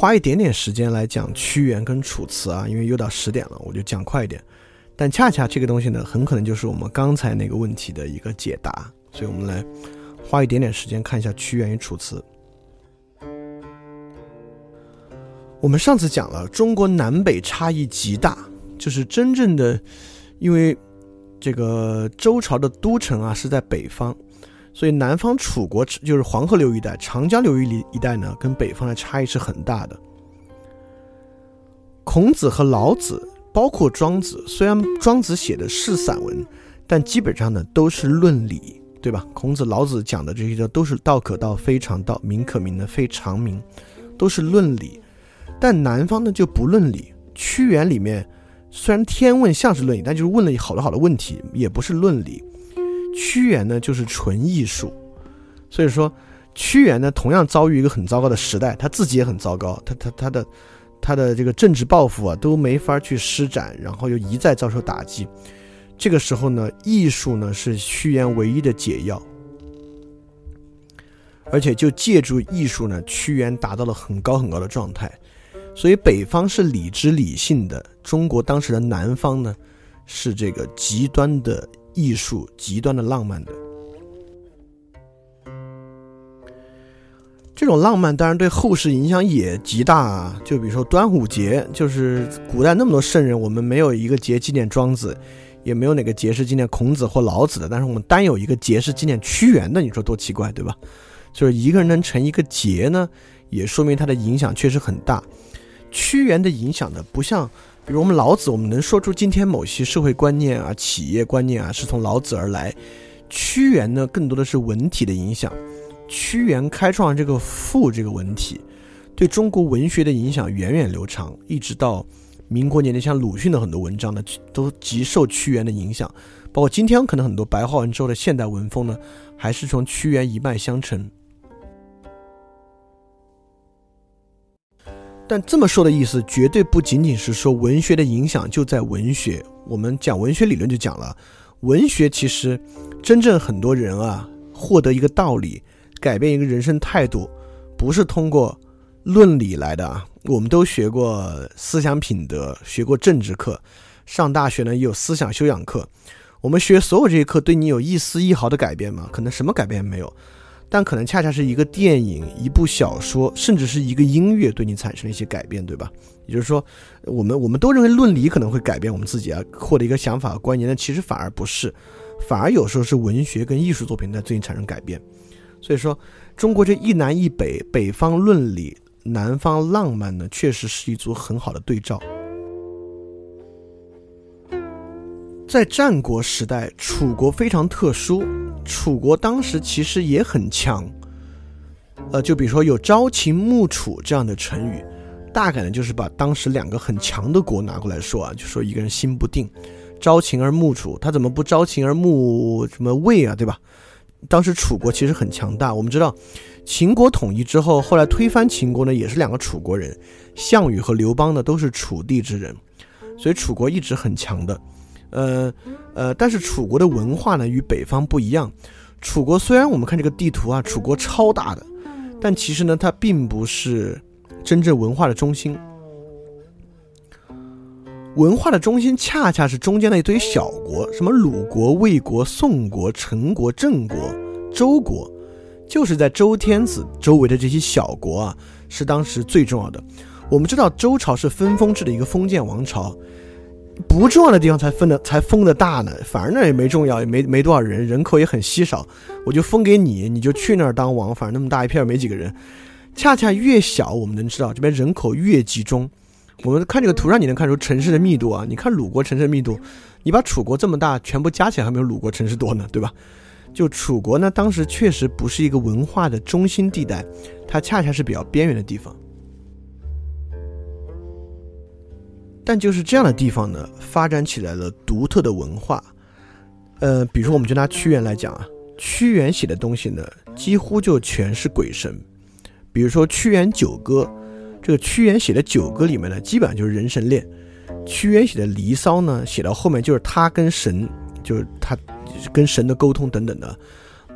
花一点点时间来讲屈原跟楚辞啊，因为又到十点了，我就讲快一点。但恰恰这个东西呢，很可能就是我们刚才那个问题的一个解答，所以我们来花一点点时间看一下屈原与楚辞。我们上次讲了，中国南北差异极大，就是真正的，因为这个周朝的都城啊是在北方，所以南方楚国就是黄河流域一带、长江流域里一带呢，跟北方的差异是很大的。孔子和老子，包括庄子，虽然庄子写的是散文，但基本上呢都是论理，对吧？孔子、老子讲的这些都是道可道，非常道；名可名的，非常名，都是论理。但南方呢就不论理，屈原里面虽然天问像是论理，但就是问了好多好多问题，也不是论理。屈原呢就是纯艺术，所以说屈原呢同样遭遇一个很糟糕的时代，他自己也很糟糕，他他他的他的这个政治抱负啊都没法去施展，然后又一再遭受打击。这个时候呢，艺术呢是屈原唯一的解药，而且就借助艺术呢，屈原达到了很高很高的状态。所以北方是理智理性的，中国当时的南方呢，是这个极端的艺术、极端的浪漫的。这种浪漫当然对后世影响也极大啊。就比如说端午节，就是古代那么多圣人，我们没有一个节纪念庄子，也没有哪个节是纪念孔子或老子的，但是我们单有一个节是纪念屈原的，你说多奇怪，对吧？就是一个人能成一个节呢，也说明他的影响确实很大。屈原的影响呢，不像，比如我们老子，我们能说出今天某些社会观念啊、企业观念啊，是从老子而来。屈原呢，更多的是文体的影响。屈原开创这个赋这个文体，对中国文学的影响源远流长，一直到民国年间，像鲁迅的很多文章呢，都极受屈原的影响。包括今天可能很多白话文之后的现代文风呢，还是从屈原一脉相承。但这么说的意思，绝对不仅仅是说文学的影响就在文学。我们讲文学理论就讲了，文学其实真正很多人啊，获得一个道理，改变一个人生态度，不是通过论理来的啊。我们都学过思想品德，学过政治课，上大学呢也有思想修养课。我们学所有这些课，对你有一丝一毫的改变吗？可能什么改变也没有。但可能恰恰是一个电影、一部小说，甚至是一个音乐，对你产生一些改变，对吧？也就是说，我们我们都认为论理可能会改变我们自己啊，获得一个想法和观念，但其实反而不是，反而有时候是文学跟艺术作品在最近产生改变。所以说，中国这一南一北，北方论理，南方浪漫呢，确实是一组很好的对照。在战国时代，楚国非常特殊。楚国当时其实也很强，呃，就比如说有“朝秦暮楚”这样的成语，大概呢就是把当时两个很强的国拿过来说啊，就说一个人心不定，朝秦而暮楚，他怎么不朝秦而暮什么魏啊，对吧？当时楚国其实很强大，我们知道秦国统一之后，后来推翻秦国呢，也是两个楚国人，项羽和刘邦呢都是楚地之人，所以楚国一直很强的。呃呃，但是楚国的文化呢与北方不一样。楚国虽然我们看这个地图啊，楚国超大的，但其实呢，它并不是真正文化的中心。文化的中心恰恰是中间的一堆小国，什么鲁国、魏国、宋国、陈国、郑国、周国，就是在周天子周围的这些小国啊，是当时最重要的。我们知道周朝是分封制的一个封建王朝。不重要的地方才分的才封的大呢，反而那也没重要，也没没多少人，人口也很稀少，我就封给你，你就去那儿当王，反正那么大一片没几个人。恰恰越小，我们能知道这边人口越集中。我们看这个图上，你能看出城市的密度啊？你看鲁国城市密度，你把楚国这么大全部加起来，还没有鲁国城市多呢，对吧？就楚国呢，当时确实不是一个文化的中心地带，它恰恰是比较边缘的地方。但就是这样的地方呢，发展起来了独特的文化。呃，比如说，我们就拿屈原来讲啊，屈原写的东西呢，几乎就全是鬼神。比如说《屈原九歌》，这个屈原写的九歌里面呢，基本上就是人神恋。屈原写的《离骚》呢，写到后面就是他跟神，就是他跟神的沟通等等的。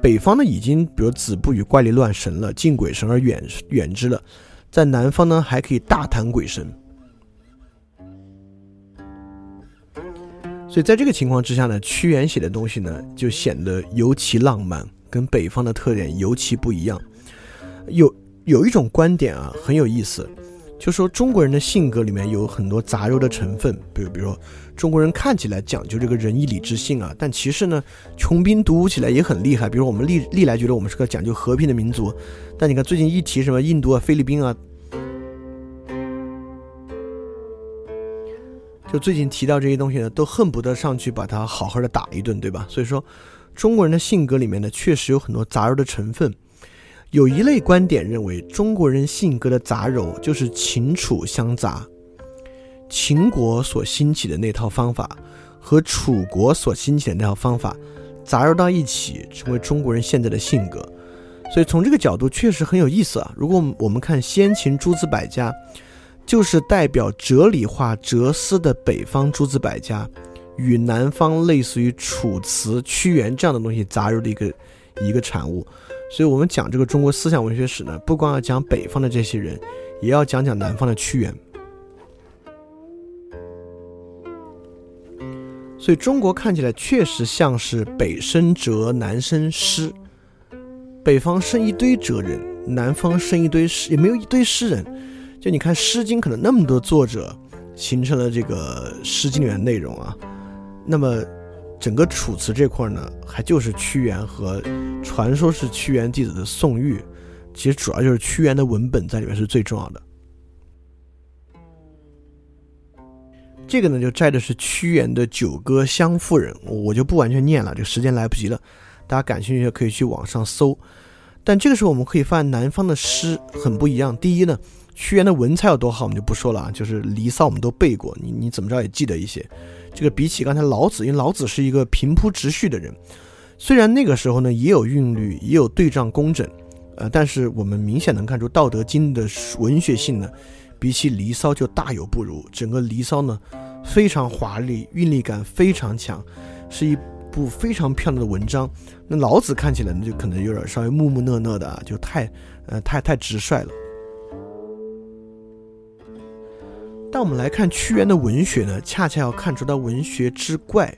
北方呢，已经比如子不语怪力乱神了，敬鬼神而远远之了。在南方呢还可以大谈鬼神。所以在这个情况之下呢，屈原写的东西呢就显得尤其浪漫，跟北方的特点尤其不一样。有有一种观点啊很有意思，就说中国人的性格里面有很多杂糅的成分，比如比如说中国人看起来讲究这个仁义礼智信啊，但其实呢穷兵黩武起来也很厉害。比如我们历历来觉得我们是个讲究和平的民族，但你看最近一提什么印度啊、菲律宾啊。就最近提到这些东西呢，都恨不得上去把他好好的打一顿，对吧？所以说，中国人的性格里面呢，确实有很多杂糅的成分。有一类观点认为，中国人性格的杂糅就是秦楚相杂，秦国所兴起的那套方法和楚国所兴起的那套方法杂糅到一起，成为中国人现在的性格。所以从这个角度确实很有意思啊。如果我们看先秦诸子百家。就是代表哲理化哲思的北方诸子百家，与南方类似于楚辞、屈原这样的东西杂糅的一个一个产物。所以，我们讲这个中国思想文学史呢，不光要讲北方的这些人，也要讲讲南方的屈原。所以，中国看起来确实像是北生哲，南生诗。北方生一堆哲人，南方生一堆诗，也没有一堆诗人。就你看《诗经》，可能那么多作者形成了这个《诗经》里面的内容啊，那么整个《楚辞》这块呢，还就是屈原和传说是屈原弟子的宋玉，其实主要就是屈原的文本在里面是最重要的。这个呢，就摘的是屈原的《九歌·湘妇人》，我就不完全念了，这个时间来不及了，大家感兴趣可以去网上搜。但这个时候我们可以发现，南方的诗很不一样。第一呢。屈原的文采有多好，我们就不说了啊。就是《离骚》，我们都背过，你你怎么着也记得一些。这个比起刚才老子，因为老子是一个平铺直叙的人，虽然那个时候呢也有韵律，也有对仗工整，呃，但是我们明显能看出《道德经》的文学性呢，比起《离骚》就大有不如。整个《离骚》呢非常华丽，韵律感非常强，是一部非常漂亮的文章。那老子看起来呢就可能有点稍微木木讷讷的啊，就太呃太太直率了。但我们来看屈原的文学呢，恰恰要看出他文学之怪。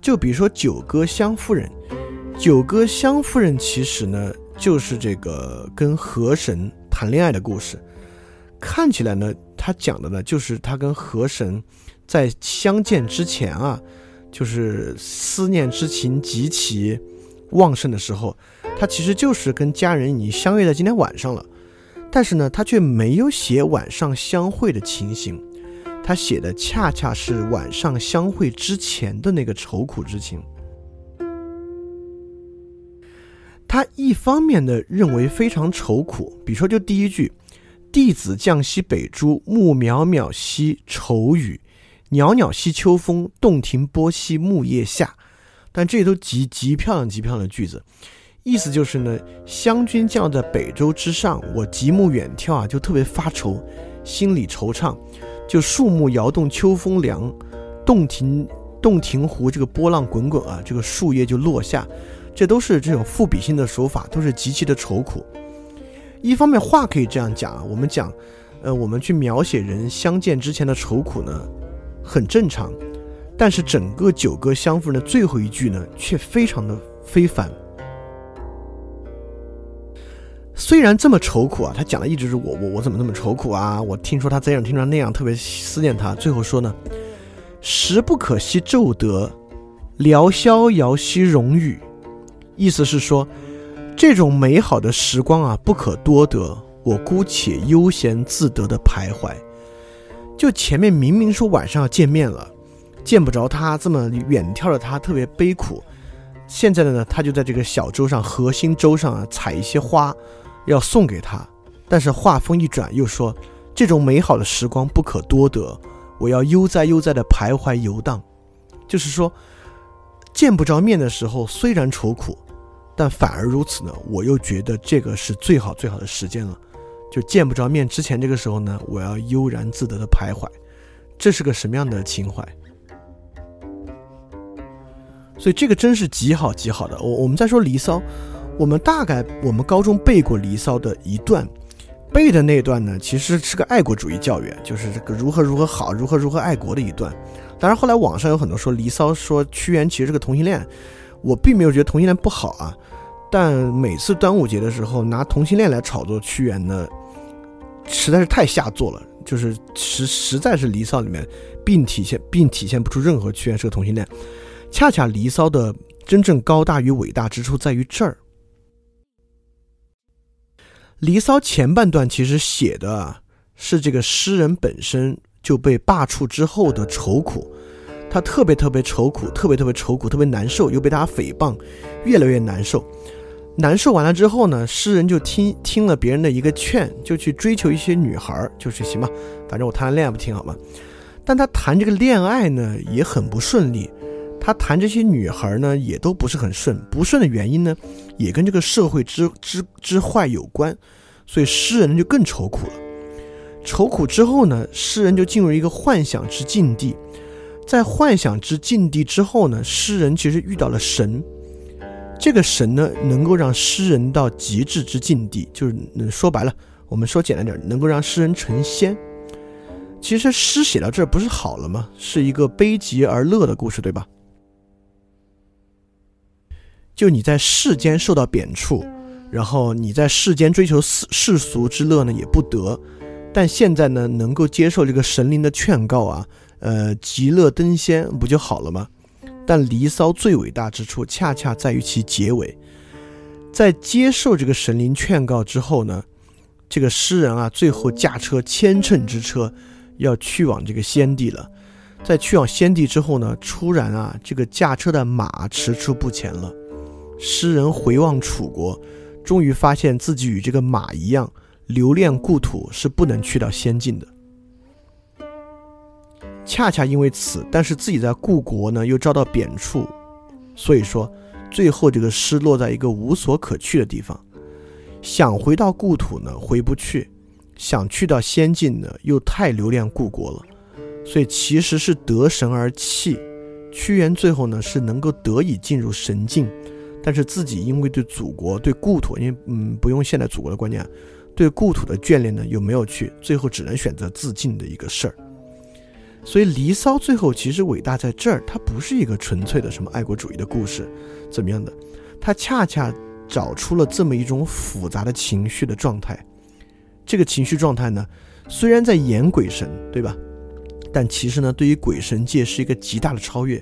就比如说《九歌·湘夫人》，《九歌·湘夫人》其实呢，就是这个跟河神谈恋爱的故事。看起来呢，他讲的呢，就是他跟河神在相见之前啊，就是思念之情极其旺盛的时候，他其实就是跟家人已经相约在今天晚上了。但是呢，他却没有写晚上相会的情形，他写的恰恰是晚上相会之前的那个愁苦之情。他一方面的认为非常愁苦，比如说就第一句“弟子降兮北诸，暮渺渺兮愁雨，袅袅兮秋风，洞庭波兮木叶下”，但这都极极漂亮极漂亮的句子。意思就是呢，湘军将在北周之上，我极目远眺啊，就特别发愁，心里惆怅。就树木摇动，秋风凉，洞庭洞庭湖这个波浪滚滚啊，这个树叶就落下，这都是这种赋比性的手法，都是极其的愁苦。一方面话可以这样讲啊，我们讲，呃，我们去描写人相见之前的愁苦呢，很正常。但是整个《九歌·湘夫人》的最后一句呢，却非常的非凡。虽然这么愁苦啊，他讲的一直是我我我怎么那么愁苦啊？我听说他这样，听说那样，特别思念他。最后说呢，时不可惜骤得，聊逍遥兮荣誉。意思是说，这种美好的时光啊，不可多得，我姑且悠闲自得的徘徊。就前面明明说晚上要见面了，见不着他，这么远眺着他，特别悲苦。现在的呢，他就在这个小舟上，核心舟上啊，采一些花。要送给他，但是话锋一转，又说这种美好的时光不可多得，我要悠哉悠哉的徘徊游荡。就是说，见不着面的时候虽然愁苦，但反而如此呢，我又觉得这个是最好最好的时间了。就见不着面之前这个时候呢，我要悠然自得的徘徊，这是个什么样的情怀？所以这个真是极好极好的。我我们再说《离骚》。我们大概我们高中背过《离骚》的一段，背的那段呢，其实是个爱国主义教育，就是这个如何如何好，如何如何爱国的一段。当然后来网上有很多说《离骚》说屈原其实是个同性恋，我并没有觉得同性恋不好啊。但每次端午节的时候拿同性恋来炒作屈原呢，实在是太下作了，就是实实在是《离骚》里面并体现并体现不出任何屈原是个同性恋。恰恰《离骚》的真正高大与伟大之处在于这儿。《离骚》前半段其实写的是这个诗人本身就被罢黜之后的愁苦，他特别特别愁苦，特别特别愁苦，特别难受，又被大家诽谤，越来越难受。难受完了之后呢，诗人就听听了别人的一个劝，就去追求一些女孩，就是行吧，反正我谈恋爱不挺好吗？但他谈这个恋爱呢，也很不顺利。他谈这些女孩呢，也都不是很顺。不顺的原因呢，也跟这个社会之之之坏有关。所以诗人就更愁苦了。愁苦之后呢，诗人就进入一个幻想之境地。在幻想之境地之后呢，诗人其实遇到了神。这个神呢，能够让诗人到极致之境地，就是说白了，我们说简单点，能够让诗人成仙。其实诗写到这儿不是好了吗？是一个悲极而乐的故事，对吧？就你在世间受到贬黜，然后你在世间追求世世俗之乐呢也不得，但现在呢能够接受这个神灵的劝告啊，呃，极乐登仙不就好了吗？但《离骚》最伟大之处恰恰在于其结尾，在接受这个神灵劝告之后呢，这个诗人啊最后驾车千乘之车要去往这个先帝了，在去往先帝之后呢，突然啊这个驾车的马迟出不前了。诗人回望楚国，终于发现自己与这个马一样，留恋故土是不能去到仙境的。恰恰因为此，但是自己在故国呢又遭到贬黜，所以说最后这个诗落在一个无所可去的地方。想回到故土呢，回不去；想去到仙境呢，又太留恋故国了。所以其实是得神而弃。屈原最后呢是能够得以进入神境。但是自己因为对祖国、对故土，因为嗯，不用现代祖国的观念，对故土的眷恋呢，又没有去，最后只能选择自尽的一个事儿。所以《离骚》最后其实伟大在这儿，它不是一个纯粹的什么爱国主义的故事，怎么样的？它恰恰找出了这么一种复杂的情绪的状态。这个情绪状态呢，虽然在演鬼神，对吧？但其实呢，对于鬼神界是一个极大的超越，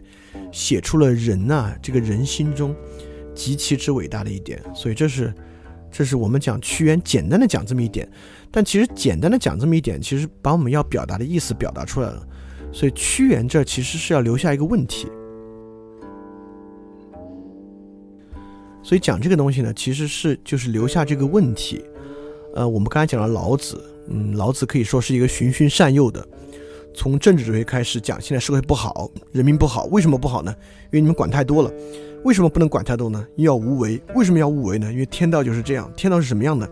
写出了人呐，这个人心中。极其之伟大的一点，所以这是，这是我们讲屈原简单的讲这么一点，但其实简单的讲这么一点，其实把我们要表达的意思表达出来了。所以屈原这其实是要留下一个问题。所以讲这个东西呢，其实是就是留下这个问题。呃，我们刚才讲了老子，嗯，老子可以说是一个循循善诱的，从政治哲学开始讲，现在社会不好，人民不好，为什么不好呢？因为你们管太多了。为什么不能管太多呢？要无为。为什么要无为呢？因为天道就是这样。天道是什么样的？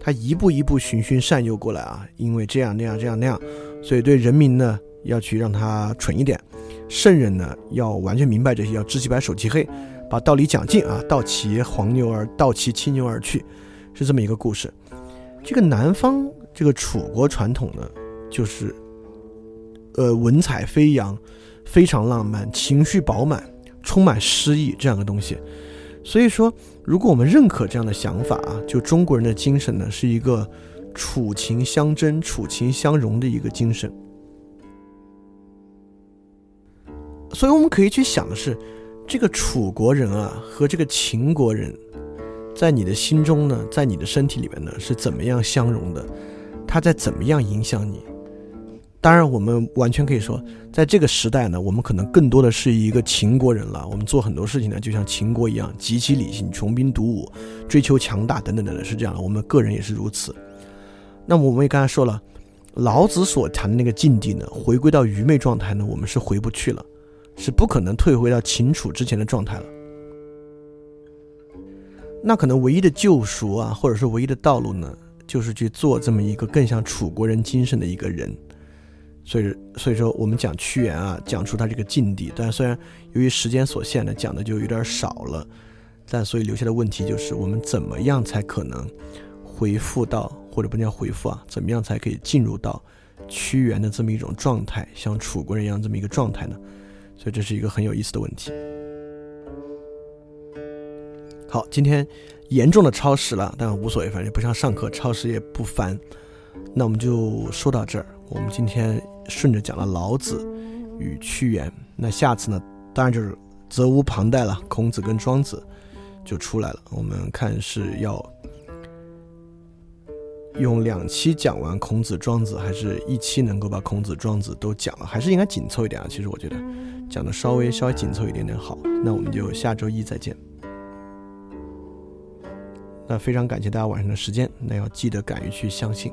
他一步一步循循善诱过来啊。因为这样那样这样那样，所以对人民呢要去让他蠢一点。圣人呢要完全明白这些，要知其白守其黑，把道理讲尽啊。道其黄牛而道其青牛而去，是这么一个故事。这个南方这个楚国传统呢，就是呃文采飞扬，非常浪漫，情绪饱满。充满诗意这样的东西，所以说，如果我们认可这样的想法啊，就中国人的精神呢，是一个楚秦相争、楚秦相融的一个精神。所以我们可以去想的是，这个楚国人啊和这个秦国人，在你的心中呢，在你的身体里面呢，是怎么样相融的？他在怎么样影响你？当然，我们完全可以说，在这个时代呢，我们可能更多的是一个秦国人了。我们做很多事情呢，就像秦国一样，极其理性，穷兵黩武，追求强大，等等等等，是这样的。我们个人也是如此。那么，我们也刚才说了，老子所谈的那个境地呢，回归到愚昧状态呢，我们是回不去了，是不可能退回到秦楚之前的状态了。那可能唯一的救赎啊，或者是唯一的道路呢，就是去做这么一个更像楚国人精神的一个人。所以，所以说我们讲屈原啊，讲出他这个境地，但虽然由于时间所限呢，讲的就有点少了，但所以留下的问题就是，我们怎么样才可能回复到，或者不叫回复啊，怎么样才可以进入到屈原的这么一种状态，像楚国人一样这么一个状态呢？所以这是一个很有意思的问题。好，今天严重的超时了，但无所谓，反正不像上课超时也不烦。那我们就说到这儿。我们今天顺着讲了老子与屈原，那下次呢，当然就是责无旁贷了，孔子跟庄子就出来了。我们看是要用两期讲完孔子、庄子，还是一期能够把孔子、庄子都讲了？还是应该紧凑一点啊？其实我觉得讲的稍微稍微紧凑一点点好。那我们就下周一再见。那非常感谢大家晚上的时间，那要记得敢于去相信。